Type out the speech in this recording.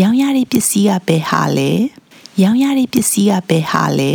ရောင်းရတဲ့ပစ္စည်းကဘယ်ဟာလဲရောင်းရတဲ့ပစ္စည်းကဘယ်ဟာလဲ